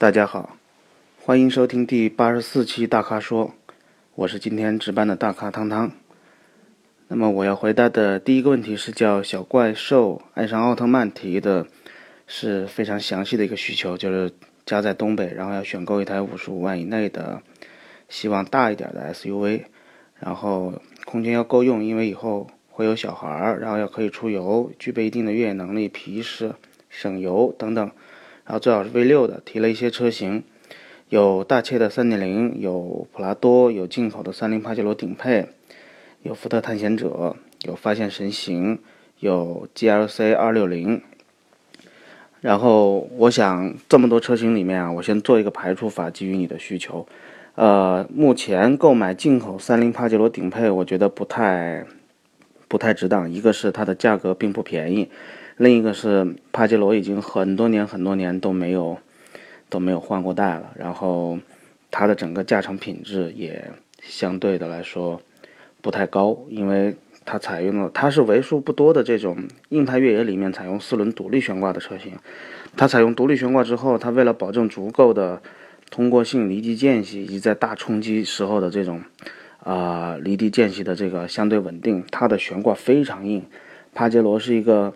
大家好，欢迎收听第八十四期大咖说，我是今天值班的大咖汤汤。那么我要回答的第一个问题是叫小怪兽爱上奥特曼提的，是非常详细的一个需求，就是家在东北，然后要选购一台五十五万以内的，希望大一点的 SUV，然后空间要够用，因为以后会有小孩儿，然后要可以出游，具备一定的越野能力、皮实、省油等等。然后最好是 V 六的，提了一些车型，有大切的3.0，有普拉多，有进口的三菱帕杰罗顶配，有福特探险者，有发现神行，有 GLC 260。然后我想这么多车型里面啊，我先做一个排除法，基于你的需求。呃，目前购买进口三菱帕杰罗顶配，我觉得不太不太值当，一个是它的价格并不便宜。另一个是帕杰罗已经很多年很多年都没有都没有换过代了，然后它的整个驾乘品质也相对的来说不太高，因为它采用了它是为数不多的这种硬派越野里面采用四轮独立悬挂的车型，它采用独立悬挂之后，它为了保证足够的通过性、离地间隙以及在大冲击时候的这种啊离地间隙的这个相对稳定，它的悬挂非常硬，帕杰罗是一个。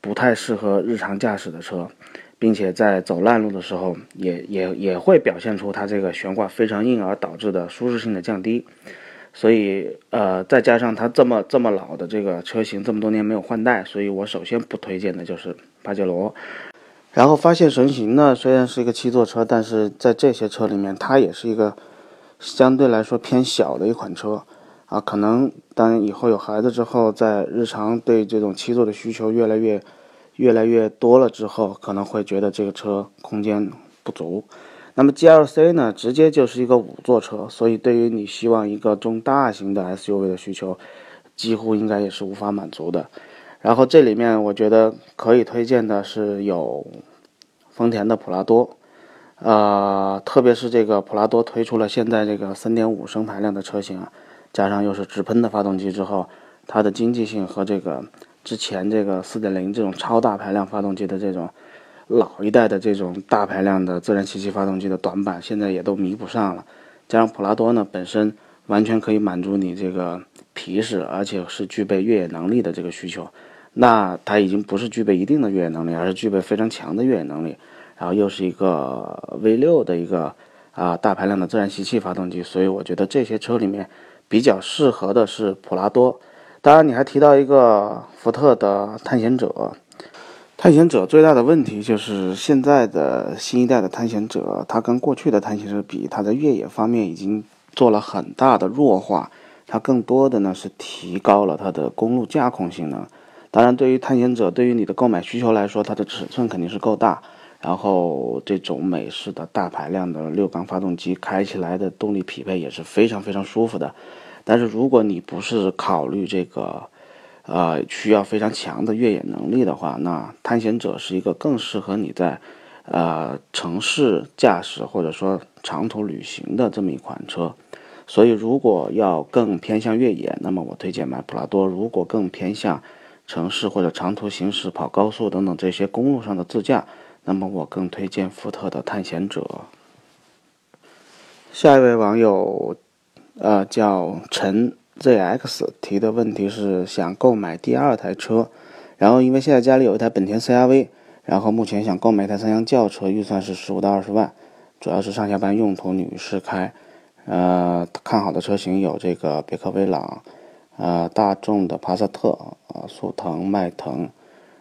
不太适合日常驾驶的车，并且在走烂路的时候，也也也会表现出它这个悬挂非常硬而导致的舒适性的降低。所以，呃，再加上它这么这么老的这个车型，这么多年没有换代，所以我首先不推荐的就是帕杰罗。然后发现神行呢，虽然是一个七座车，但是在这些车里面，它也是一个相对来说偏小的一款车。啊，可能当以后有孩子之后，在日常对这种七座的需求越来越、越来越多了之后，可能会觉得这个车空间不足。那么 GLC 呢，直接就是一个五座车，所以对于你希望一个中大型的 SUV 的需求，几乎应该也是无法满足的。然后这里面我觉得可以推荐的是有丰田的普拉多，呃，特别是这个普拉多推出了现在这个3.5升排量的车型啊。加上又是直喷的发动机之后，它的经济性和这个之前这个4.0这种超大排量发动机的这种老一代的这种大排量的自然吸气发动机的短板，现在也都弥补上了。加上普拉多呢，本身完全可以满足你这个皮实，而且是具备越野能力的这个需求。那它已经不是具备一定的越野能力，而是具备非常强的越野能力。然后又是一个 V6 的一个啊大排量的自然吸气发动机，所以我觉得这些车里面。比较适合的是普拉多，当然你还提到一个福特的探险者。探险者最大的问题就是现在的新一代的探险者，它跟过去的探险者比，它在越野方面已经做了很大的弱化。它更多的呢是提高了它的公路驾控性能。当然，对于探险者，对于你的购买需求来说，它的尺寸肯定是够大。然后这种美式的大排量的六缸发动机开起来的动力匹配也是非常非常舒服的，但是如果你不是考虑这个，呃，需要非常强的越野能力的话，那探险者是一个更适合你在，呃，城市驾驶或者说长途旅行的这么一款车。所以如果要更偏向越野，那么我推荐买普拉多；如果更偏向城市或者长途行驶、跑高速等等这些公路上的自驾。那么我更推荐福特的探险者。下一位网友，呃，叫陈 ZX 提的问题是想购买第二台车，然后因为现在家里有一台本田 CRV，然后目前想购买一台三厢轿车，预算是十五到二十万，主要是上下班用途，女士开。呃，看好的车型有这个别克威朗，呃，大众的帕萨特，啊，速腾、迈腾。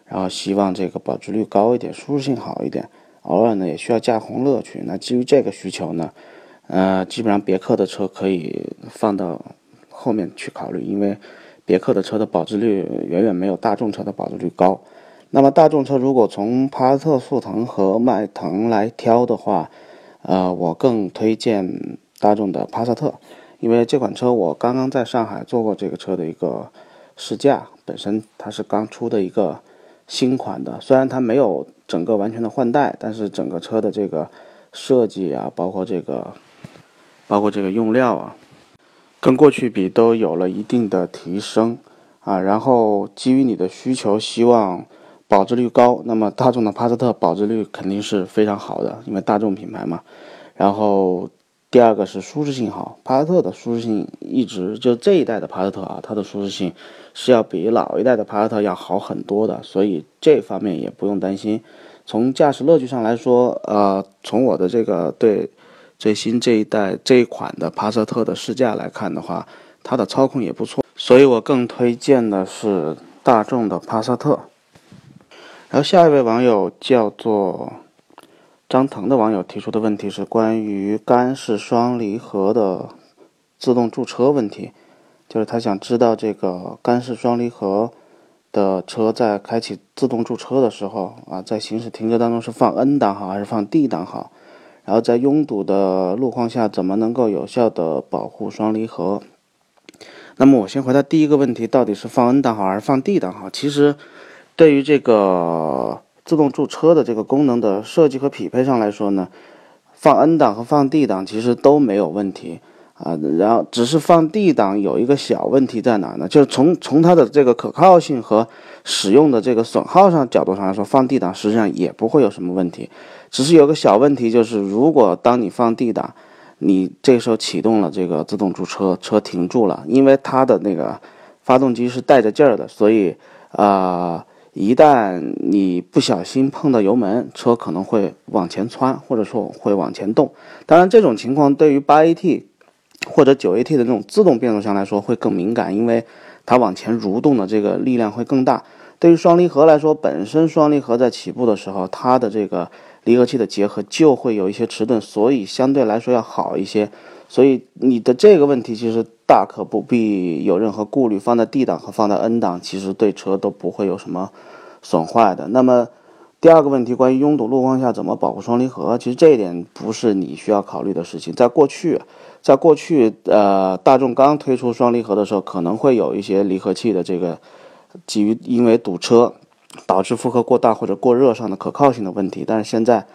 然后希望这个保值率高一点，舒适性好一点，偶尔呢也需要驾控乐趣。那基于这个需求呢，呃，基本上别克的车可以放到后面去考虑，因为别克的车的保值率远远没有大众车的保值率高。那么大众车如果从帕萨特、速腾和迈腾来挑的话，呃，我更推荐大众的帕萨特，因为这款车我刚刚在上海做过这个车的一个试驾，本身它是刚出的一个。新款的，虽然它没有整个完全的换代，但是整个车的这个设计啊，包括这个，包括这个用料啊，跟过去比都有了一定的提升啊。然后基于你的需求，希望保值率高，那么大众的帕萨特保值率肯定是非常好的，因为大众品牌嘛。然后第二个是舒适性好，帕萨特的舒适性一直就这一代的帕萨特啊，它的舒适性是要比老一代的帕萨特要好很多的，所以这方面也不用担心。从驾驶乐趣上来说，呃，从我的这个对最新这一代这一款的帕萨特的试驾来看的话，它的操控也不错，所以我更推荐的是大众的帕萨特。然后下一位网友叫做张腾的网友提出的问题是关于干式双离合的自动驻车问题，就是他想知道这个干式双离合的车在开启自动驻车的时候啊，在行驶停车当中是放 N 档好还是放 D 档好？然后在拥堵的路况下怎么能够有效的保护双离合？那么我先回答第一个问题，到底是放 N 档好还是放 D 档好？其实。对于这个自动驻车的这个功能的设计和匹配上来说呢，放 N 档和放 D 档其实都没有问题啊。然后只是放 D 档有一个小问题在哪呢？就是从从它的这个可靠性和使用的这个损耗上角度上来说，放 D 档实际上也不会有什么问题。只是有个小问题，就是如果当你放 D 档，你这时候启动了这个自动驻车，车停住了，因为它的那个发动机是带着劲儿的，所以啊。一旦你不小心碰到油门，车可能会往前窜，或者说会往前动。当然，这种情况对于八 AT 或者九 AT 的这种自动变速箱来说会更敏感，因为它往前蠕动的这个力量会更大。对于双离合来说，本身双离合在起步的时候，它的这个离合器的结合就会有一些迟钝，所以相对来说要好一些。所以你的这个问题其实大可不必有任何顾虑，放在 D 档和放在 N 档，其实对车都不会有什么损坏的。那么第二个问题，关于拥堵路况下怎么保护双离合，其实这一点不是你需要考虑的事情。在过去，在过去，呃，大众刚推出双离合的时候，可能会有一些离合器的这个基于因为堵车导致负荷过大或者过热上的可靠性的问题，但是现在。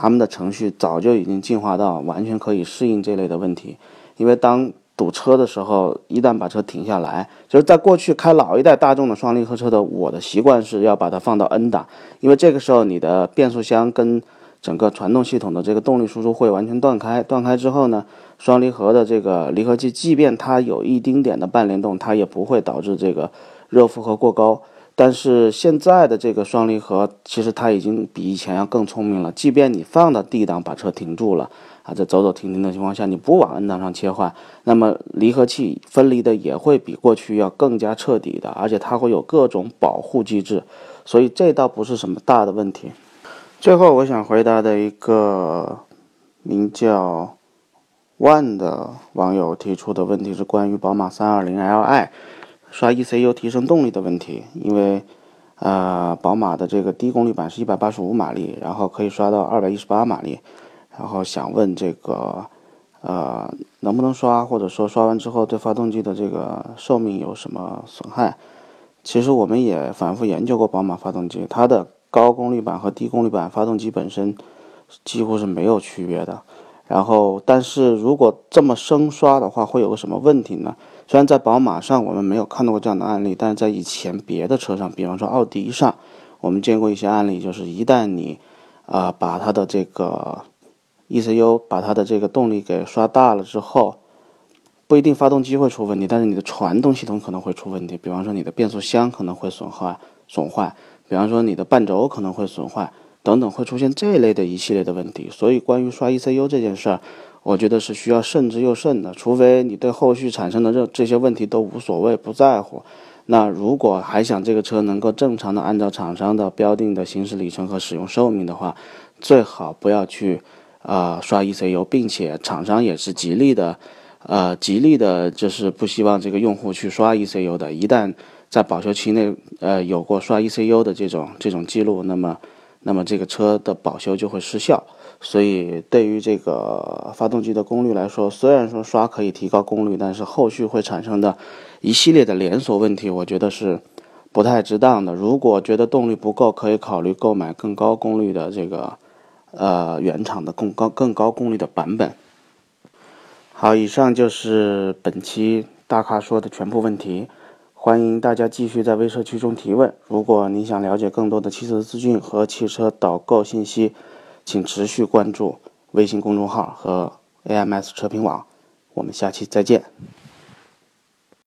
他们的程序早就已经进化到完全可以适应这类的问题，因为当堵车的时候，一旦把车停下来，就是在过去开老一代大众的双离合车的，我的习惯是要把它放到 N 档，因为这个时候你的变速箱跟整个传动系统的这个动力输出会完全断开，断开之后呢，双离合的这个离合器，即便它有一丁点的半联动，它也不会导致这个热负荷过高。但是现在的这个双离合，其实它已经比以前要更聪明了。即便你放到 D 档把车停住了啊，在走走停停的情况下，你不往 N 档上切换，那么离合器分离的也会比过去要更加彻底的，而且它会有各种保护机制，所以这倒不是什么大的问题。最后，我想回答的一个名叫 One 的网友提出的问题是关于宝马 320Li。刷 ECU 提升动力的问题，因为，呃，宝马的这个低功率版是一百八十五马力，然后可以刷到二百一十八马力，然后想问这个，呃，能不能刷，或者说刷完之后对发动机的这个寿命有什么损害？其实我们也反复研究过宝马发动机，它的高功率版和低功率版发动机本身几乎是没有区别的。然后，但是如果这么生刷的话，会有个什么问题呢？虽然在宝马上我们没有看到过这样的案例，但是在以前别的车上，比方说奥迪上，我们见过一些案例，就是一旦你，啊，把它的这个 ECU 把它的这个动力给刷大了之后，不一定发动机会出问题，但是你的传动系统可能会出问题，比方说你的变速箱可能会损坏损坏，比方说你的半轴可能会损坏。等等会出现这一类的一系列的问题，所以关于刷 ECU 这件事儿，我觉得是需要慎之又慎的。除非你对后续产生的这这些问题都无所谓、不在乎，那如果还想这个车能够正常的按照厂商的标定的行驶里程和使用寿命的话，最好不要去啊刷 ECU，并且厂商也是极力的，呃极力的就是不希望这个用户去刷 ECU 的。一旦在保修期内呃有过刷 ECU 的这种这种记录，那么。那么这个车的保修就会失效，所以对于这个发动机的功率来说，虽然说刷可以提高功率，但是后续会产生的一系列的连锁问题，我觉得是不太值当的。如果觉得动力不够，可以考虑购买更高功率的这个呃原厂的更高更高功率的版本。好，以上就是本期大咖说的全部问题。欢迎大家继续在微社区中提问。如果你想了解更多的汽车资讯和汽车导购信息，请持续关注微信公众号和 AMS 车评网。我们下期再见。